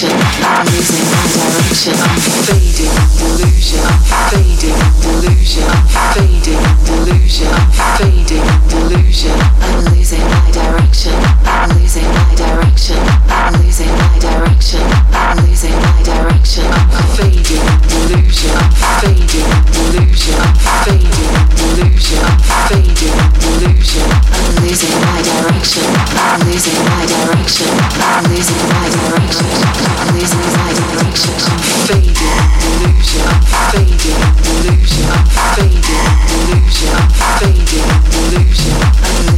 I'm losing all direction, I'm fading delusion, I'm fading delusion, I'm fading delusion, I'm fading delusion, I'm losing my direction, I'm losing my direction, I'm losing my direction, I'm losing my direction, I'm fading illusion, fading, illusion, fading, delusion, I'm losing my direction, I'm losing my direction, I'm losing my direction, fading, delusion, fading, delusion, fading, delusion, I'm losing my illusion.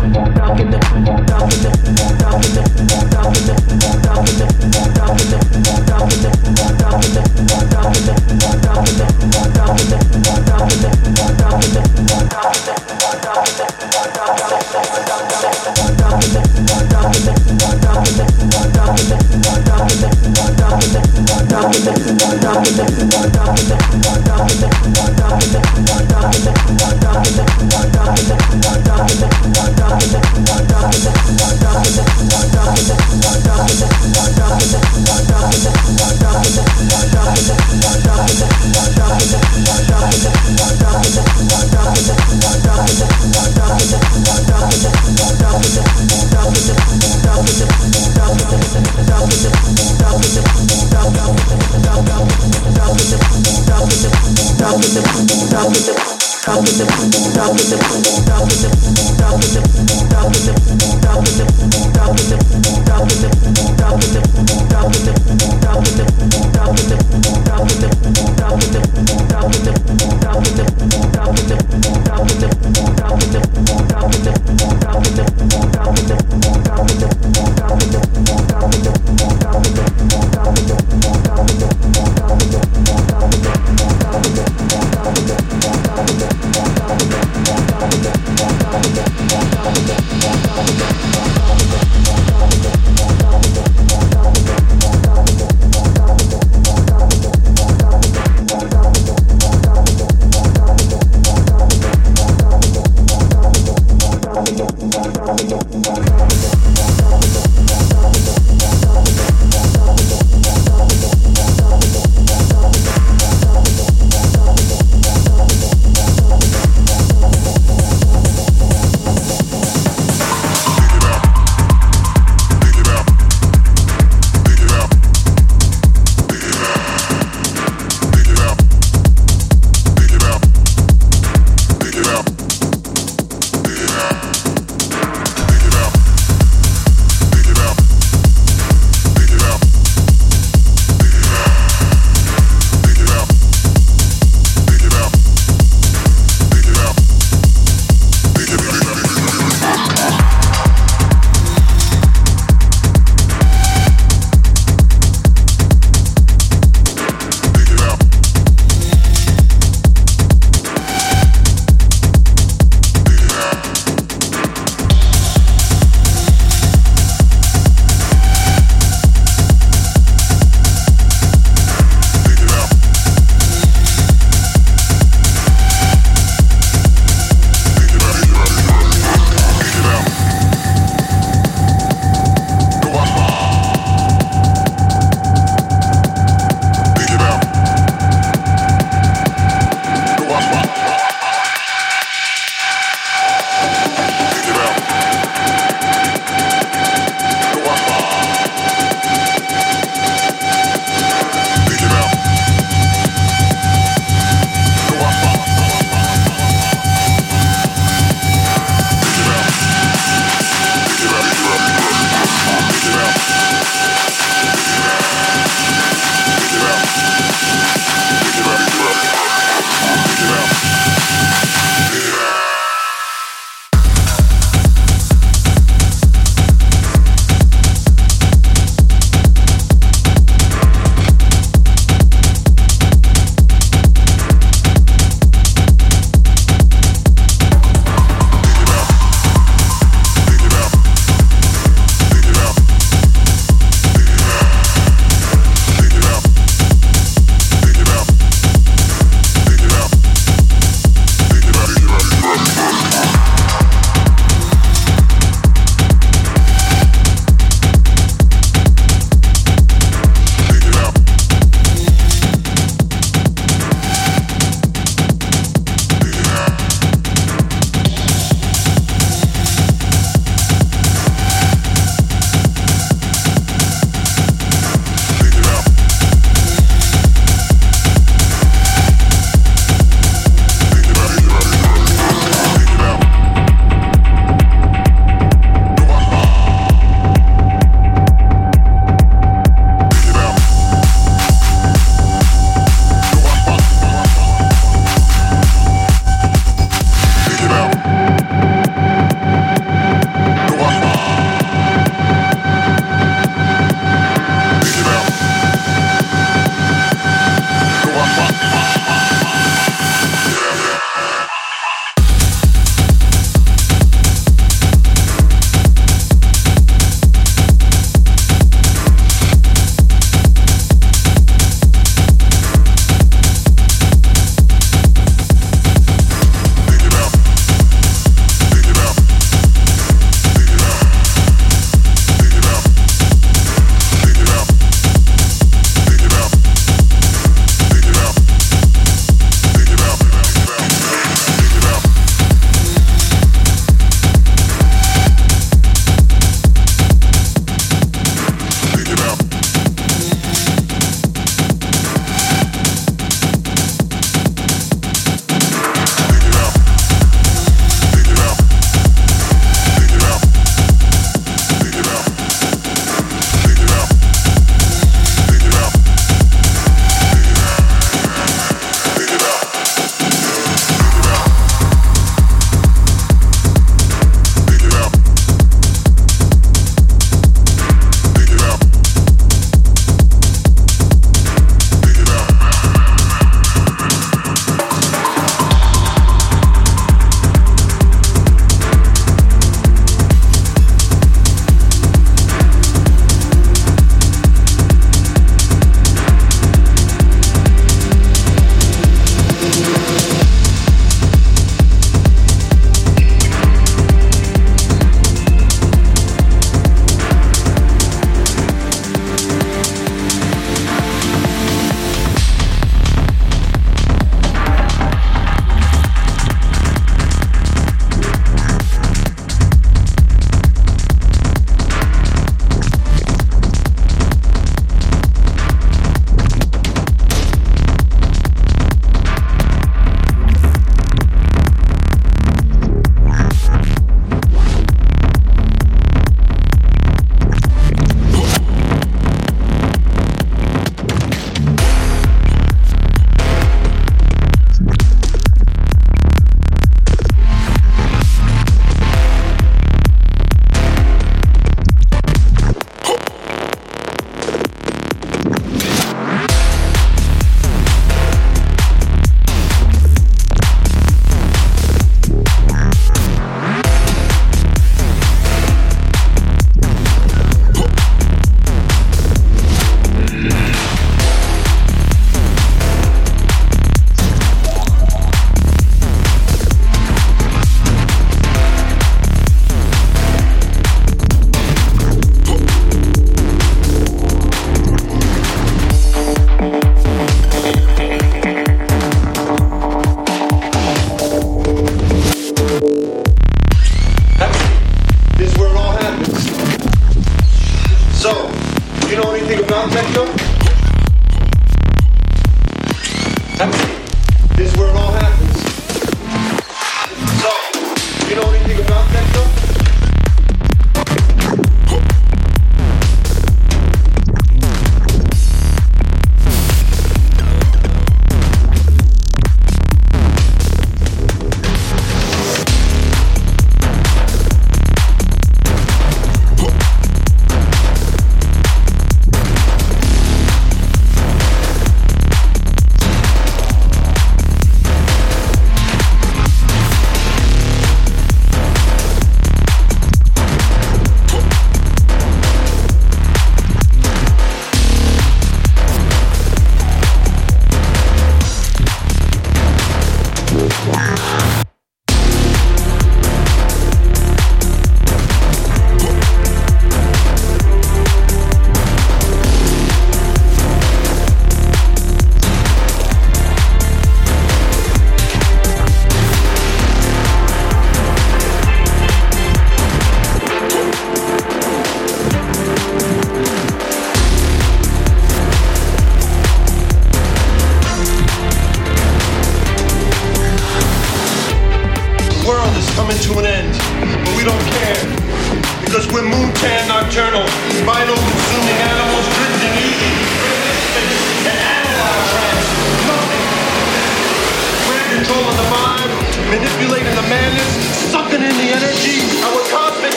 Rockin' the, rockin' the, rockin'